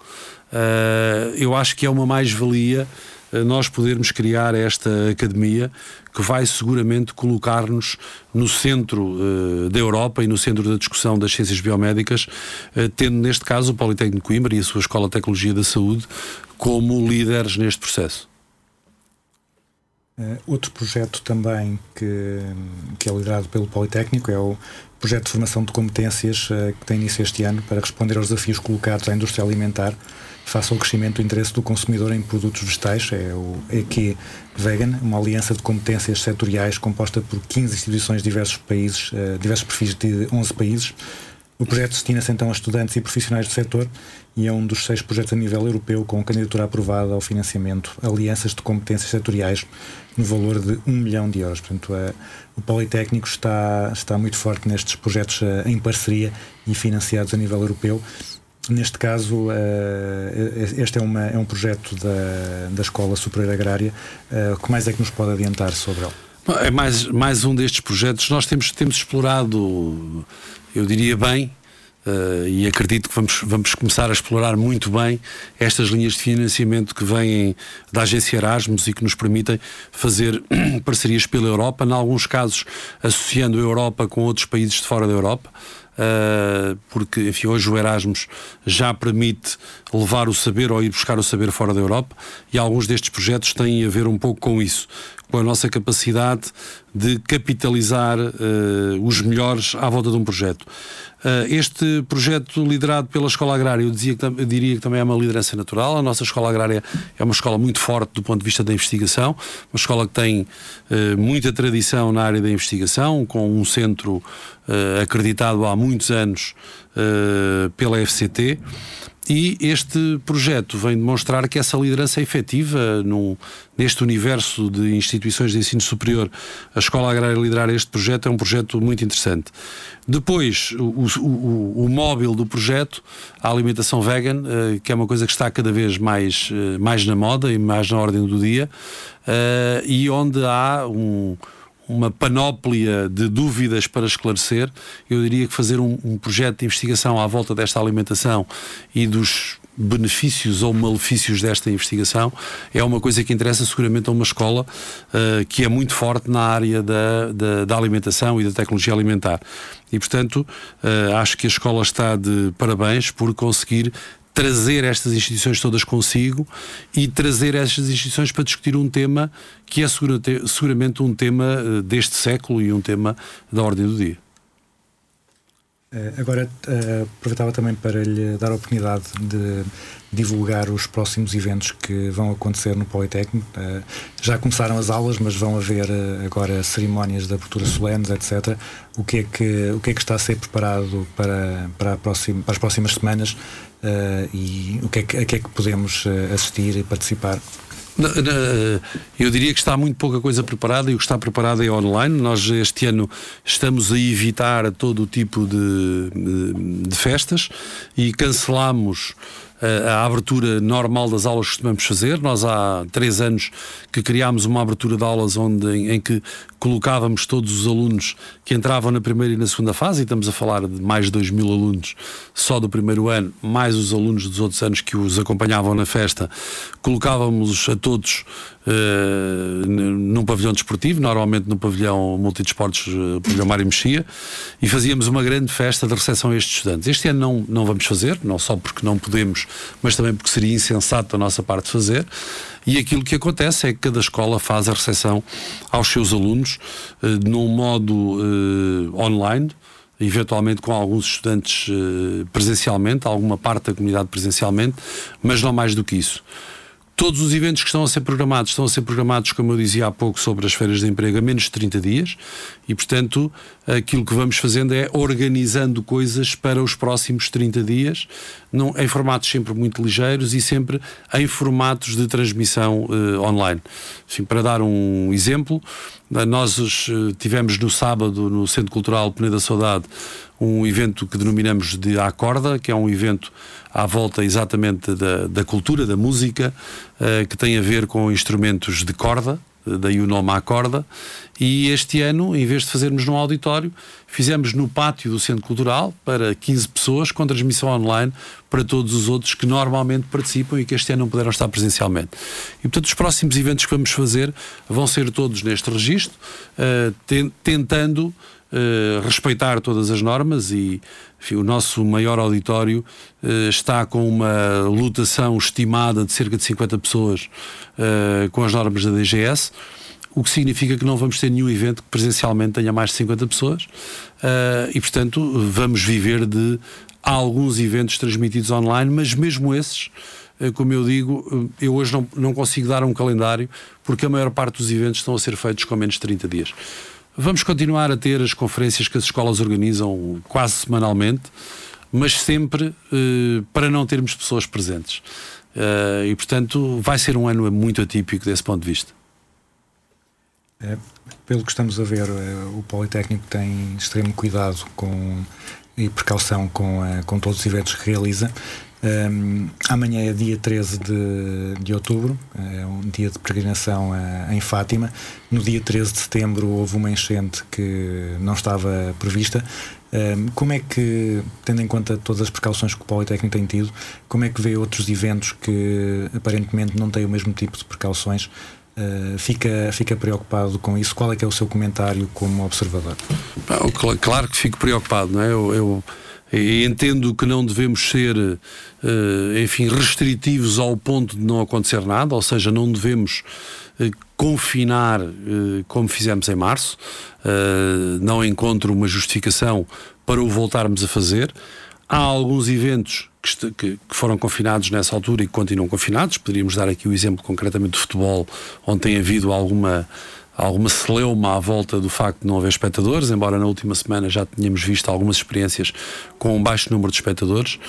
Uh, eu acho que é uma mais-valia uh, nós podermos criar esta academia que vai seguramente colocar-nos no centro da Europa e no centro da discussão das ciências biomédicas, tendo neste caso o Politécnico Coimbra e a sua Escola de Tecnologia da Saúde como líderes neste processo. Uh, outro projeto também que, que é liderado pelo Politécnico é o projeto de formação de competências uh, que tem início este ano para responder aos desafios colocados à indústria alimentar face ao crescimento do interesse do consumidor em produtos vegetais, é o EQ Vegan, uma aliança de competências setoriais composta por 15 instituições de diversos países, uh, diversos perfis de 11 países. O projeto destina-se então a estudantes e profissionais do setor e é um dos seis projetos a nível europeu com candidatura aprovada ao financiamento Alianças de Competências Setoriais no valor de 1 milhão de euros. Portanto, o Politécnico está, está muito forte nestes projetos a, em parceria e financiados a nível europeu. Neste caso, uh, este é, uma, é um projeto da, da Escola Superior Agrária. O que mais é que nos pode adiantar sobre ele? É mais, mais um destes projetos. Nós temos, temos explorado, eu diria bem, Uh, e acredito que vamos, vamos começar a explorar muito bem estas linhas de financiamento que vêm da agência Erasmus e que nos permitem fazer parcerias pela Europa, em alguns casos associando a Europa com outros países de fora da Europa. Uh, porque enfim, hoje o Erasmus já permite levar o saber ou ir buscar o saber fora da Europa e alguns destes projetos têm a ver um pouco com isso, com a nossa capacidade de capitalizar uh, os melhores à volta de um projeto. Uh, este projeto liderado pela Escola Agrária, eu, dizia eu diria que também é uma liderança natural. A nossa Escola Agrária é uma escola muito forte do ponto de vista da investigação, uma escola que tem uh, muita tradição na área da investigação, com um centro uh, acreditado há muitos anos pela FCT. E este projeto vem demonstrar que essa liderança é efetiva no, neste universo de instituições de ensino superior. A Escola Agrária liderar este projeto é um projeto muito interessante. Depois, o, o, o móvel do projeto, a alimentação vegan, uh, que é uma coisa que está cada vez mais, uh, mais na moda e mais na ordem do dia, uh, e onde há um uma panóplia de dúvidas para esclarecer. Eu diria que fazer um, um projeto de investigação à volta desta alimentação e dos benefícios ou malefícios desta investigação é uma coisa que interessa seguramente a uma escola uh, que é muito forte na área da, da, da, alimentação e da tecnologia alimentar. E, portanto, uh, acho que a escola está de parabéns por conseguir trazer estas instituições todas consigo e trazer estas instituições para discutir um tema que é seguramente um tema eh, deste século e um tema da ordem do dia. Eh, agora, uh, aproveitava também para lhe dar a oportunidade de divulgar os próximos eventos que vão acontecer no Politécnico. Uh, já começaram as aulas, mas vão haver agora cerimónias de abertura solenes, etc. O que é que, o que, é que está a ser preparado para, para, próxima, para as próximas semanas e o que é que, a que é que podemos assistir e participar? Eu diria que está muito pouca coisa preparada e o que está preparado é online. Nós este ano estamos a evitar todo o tipo de, de, de festas e cancelamos a abertura normal das aulas que costumamos fazer. Nós há três anos que criámos uma abertura de aulas onde, em, em, que colocávamos todos os alunos que entravam na primeira e na segunda fase, e estamos a falar de mais de 2 mil alunos só do primeiro ano, mais os alunos dos outros anos que os acompanhavam na festa, colocávamos a todos uh, num pavilhão desportivo, normalmente no pavilhão multidesportos, uh, pavilhão Mário Mexia, e fazíamos uma grande festa de recepção a estes estudantes. Este ano não, não vamos fazer, não só porque não podemos, mas também porque seria insensato da nossa parte fazer. E aquilo que acontece é que cada escola faz a recepção aos seus alunos uh, num modo uh, online, eventualmente com alguns estudantes presencialmente, alguma parte da comunidade presencialmente, mas não mais do que isso. Todos os eventos que estão a ser programados estão a ser programados, como eu dizia há pouco, sobre as feiras de emprego a menos de 30 dias e, portanto, aquilo que vamos fazendo é organizando coisas para os próximos 30 dias, em formatos sempre muito ligeiros e sempre em formatos de transmissão uh, online. Enfim, para dar um exemplo, nós uh, tivemos no sábado no Centro Cultural Peneda Saudade um evento que denominamos de Acorda, que é um evento à volta exatamente da, da cultura, da música, uh, que tem a ver com instrumentos de corda, daí o nome à corda, e este ano, em vez de fazermos num auditório, fizemos no pátio do Centro Cultural para 15 pessoas, com transmissão online para todos os outros que normalmente participam e que este ano não puderam estar presencialmente. E portanto, os próximos eventos que vamos fazer vão ser todos neste registro, uh, tentando Uh, respeitar todas as normas e enfim, o nosso maior auditório uh, está com uma lotação estimada de cerca de 50 pessoas uh, com as normas da DGS, o que significa que não vamos ter nenhum evento que presencialmente tenha mais de 50 pessoas e, portanto, vamos viver de alguns eventos transmitidos online, mas mesmo esses como eu digo, eu hoje não, não consigo dar um calendário porque a maior parte dos eventos estão a ser feitos com menos de 30 dias. Vamos continuar a ter as conferências que as escolas organizam quase semanalmente, mas sempre uh, para não termos pessoas presentes. Uh, e, portanto, vai ser um ano muito atípico desse ponto de vista. É, pelo que estamos a ver, é, o Politécnico tem extremo cuidado com, e precaução com, com todos os eventos que realiza. Um, amanhã é dia 13 de, de outubro, é um dia de peregrinação em Fátima. No dia 13 de setembro houve uma enchente que não estava prevista. Um, como é que, tendo em conta todas as precauções que o Politécnico tem tido, como é que vê outros eventos que aparentemente não têm o mesmo tipo de precauções? Uh, fica, fica preocupado com isso? Qual é que é o seu comentário como observador? Claro que fico preocupado, não é? eu, eu e entendo que não devemos ser, eh, enfim, restritivos ao ponto de não acontecer nada, ou seja, não devemos eh, confinar eh, como fizemos em março. Não encontro uma justificação para o voltarmos a fazer. Há alguns eventos que, foram confinados nessa altura e que continuam confinados. Poderíamos dar aqui o exemplo concretamente do futebol, onde tem havido alguma alguma celeuma à volta do facto de não haver espectadores, embora na última semana já tínhamos visto algumas experiências com um baixo número de espectadores.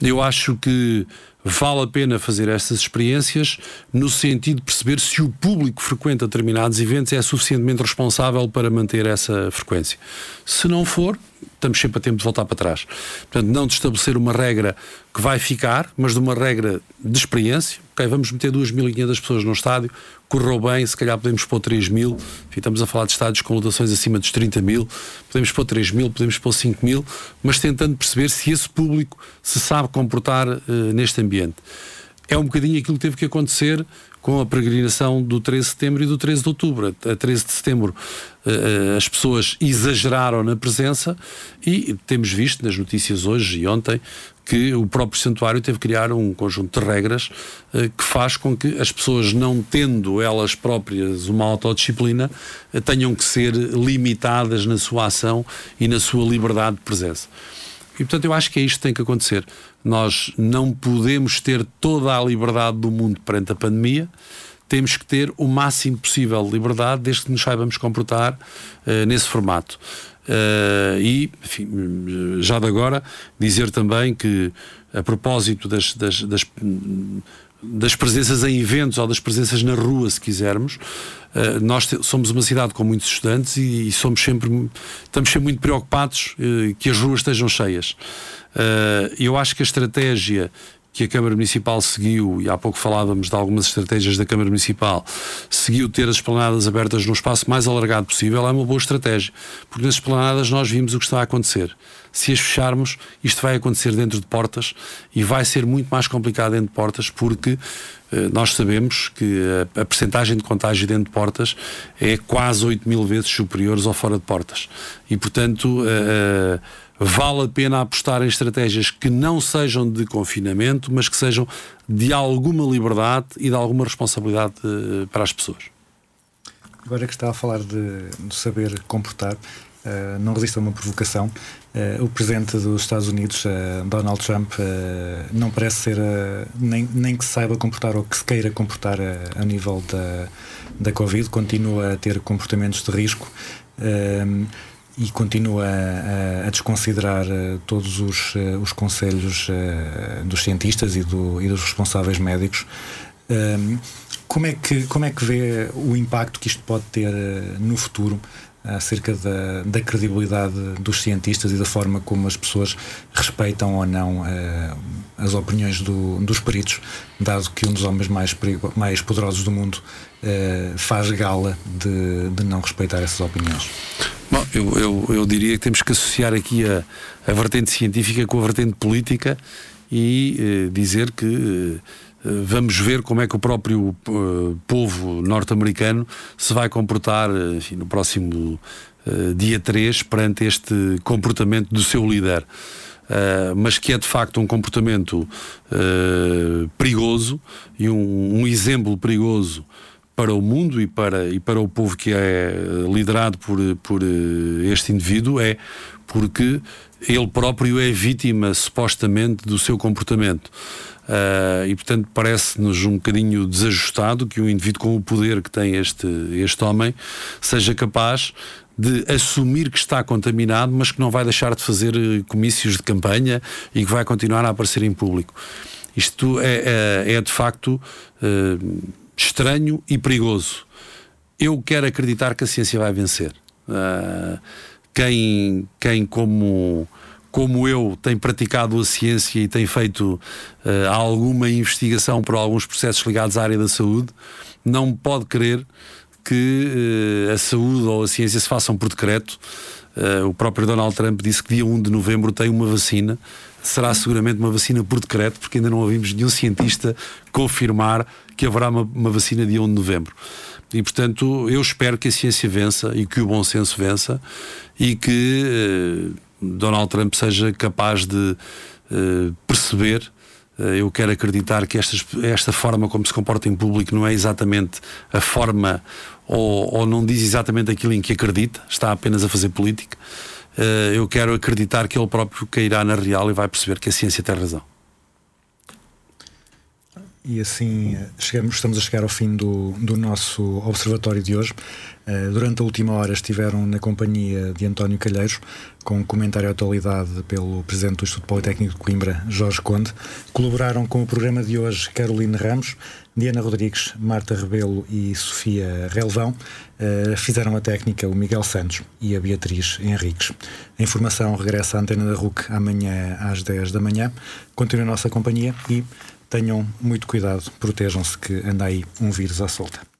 Eu acho que vale a pena fazer estas experiências no sentido de perceber se o público que frequenta determinados eventos é suficientemente responsável para manter essa frequência. Se não for, estamos sempre a tempo de voltar para trás. Portanto, não de estabelecer uma regra que vai ficar, mas de uma regra de experiência. Ok, vamos meter 2.500 pessoas no estádio, correu bem, se calhar podemos pôr 3 mil. Estamos a falar de estádios com lotações acima dos 30 mil, podemos pôr 3 mil, podemos pôr 5 mil, mas tentando perceber se esse público se sabe comportar uh, neste ambiente. É um bocadinho aquilo que teve que acontecer com a peregrinação do 13 de setembro e do 13 de outubro. A 13 de setembro uh, as pessoas exageraram na presença e temos visto nas notícias hoje e ontem que o próprio santuário teve que criar um conjunto de regras uh, que faz com que as pessoas, não tendo elas próprias uma autodisciplina, tenham que ser limitadas na sua ação e na sua liberdade de presença. E portanto eu acho que é isto que tem que acontecer. Nós não podemos ter toda a liberdade do mundo perante a pandemia, temos que ter o máximo possível de liberdade desde que nos saibamos comportar uh, nesse formato. Uh, e, enfim, já de agora, dizer também que, a propósito das, das, das, das presenças em eventos ou das presenças na rua, se quisermos, uh, nós somos uma cidade com muitos estudantes e, somos sempre, estamos sempre muito preocupados uh, que as ruas estejam cheias. eu acho que a estratégia que a Câmara Municipal seguiu, e há pouco falávamos de algumas estratégias da Câmara Municipal, seguiu ter as esplanadas abertas no espaço mais alargado possível, é uma boa estratégia. Porque nas esplanadas nós vimos o que está a acontecer. Se as fecharmos, isto vai acontecer dentro de portas e vai ser muito mais complicado dentro de portas, porque eh, nós sabemos que a, a percentagem de contágio dentro de portas é quase 8 mil vezes superiores ao fora de portas. E, portanto, uh, vale a pena apostar em estratégias que não sejam de confinamento, mas que sejam de alguma liberdade e de alguma responsabilidade uh, para as pessoas. Agora que está a falar de, de saber comportar, uh, não resista a uma provocação. Uh, o presidente dos Estados Unidos, Donald Trump, não parece ser nem, nem que saiba comportar ou que se queira comportar a nível da, da Covid, continua a ter comportamentos de risco e continua a, a desconsiderar uh, todos os, uh, os conselhos uh, dos cientistas e, do, e, dos responsáveis médicos. Ehm, como, é que, como é que vê o impacto que isto pode ter no futuro acerca da, da, credibilidade dos cientistas e da forma como as pessoas respeitam ou não as opiniões do, dos peritos, dado que um dos homens mais, mais poderosos do mundo faz gala de, de não respeitar essas opiniões? Bom, eu, eu, eu, diria que temos que associar aqui a, a vertente científica com a vertente política e eh, dizer que eh, vamos ver como é que o próprio eh, povo norte-americano se vai comportar eh, enfim, no próximo eh, dia 3 perante este comportamento do seu líder. Uh, mas que é de facto um comportamento uh, perigoso e um, um, exemplo perigoso para o mundo e para, e para o povo que é liderado por, por eh, este indivíduo é porque ele próprio é vítima, supostamente, do seu comportamento. Uh, e, portanto, parece-nos um bocadinho desajustado que um indivíduo com o poder que tem este, este homem seja capaz de assumir que está contaminado, mas que não vai deixar de fazer eh, comícios de campanha e que vai continuar a aparecer em público. Isto é, é, é de facto. Uh, estranho e perigoso. Eu quero acreditar que a ciência vai vencer. Uh, quem, quem como, como eu, tem praticado a ciência e tem feito uh, alguma investigação por alguns processos ligados à área da saúde, não pode crer que uh, a saúde ou a ciência se façam por decreto. Uh, o próprio Donald Trump disse que dia 1 de novembro tem uma vacina. Será seguramente uma vacina por decreto, porque ainda não ouvimos nenhum cientista confirmar que haverá uma, uma vacina dia 1 de novembro. E, portanto, eu espero que a ciência vença e que o bom senso vença e que eh, Donald Trump seja capaz de eh, perceber. Eh, eu quero acreditar que estas, esta forma como se comporta em público não é exatamente a forma ou, ou não diz exatamente aquilo em que acredita, está apenas a fazer política. Eh, eu quero acreditar que ele próprio cairá na real e vai perceber que a ciência tem razão. E assim chegamos, estamos a chegar ao fim do, do nosso observatório de hoje. Uh, durante a última hora estiveram na companhia de António Calheiros, com um comentário à atualidade pelo Presidente do Instituto Politécnico de Coimbra, Jorge Conde. Colaboraram com o programa de hoje Caroline Ramos, Diana Rodrigues, Marta Rebelo e Sofia Relvão. Uh, fizeram a técnica o Miguel Santos e a Beatriz Henriques. A informação regressa à antena da RUC amanhã às 10 da manhã. Continue a nossa companhia e tenham muito cuidado, protejam-se que anda aí um vírus à solta.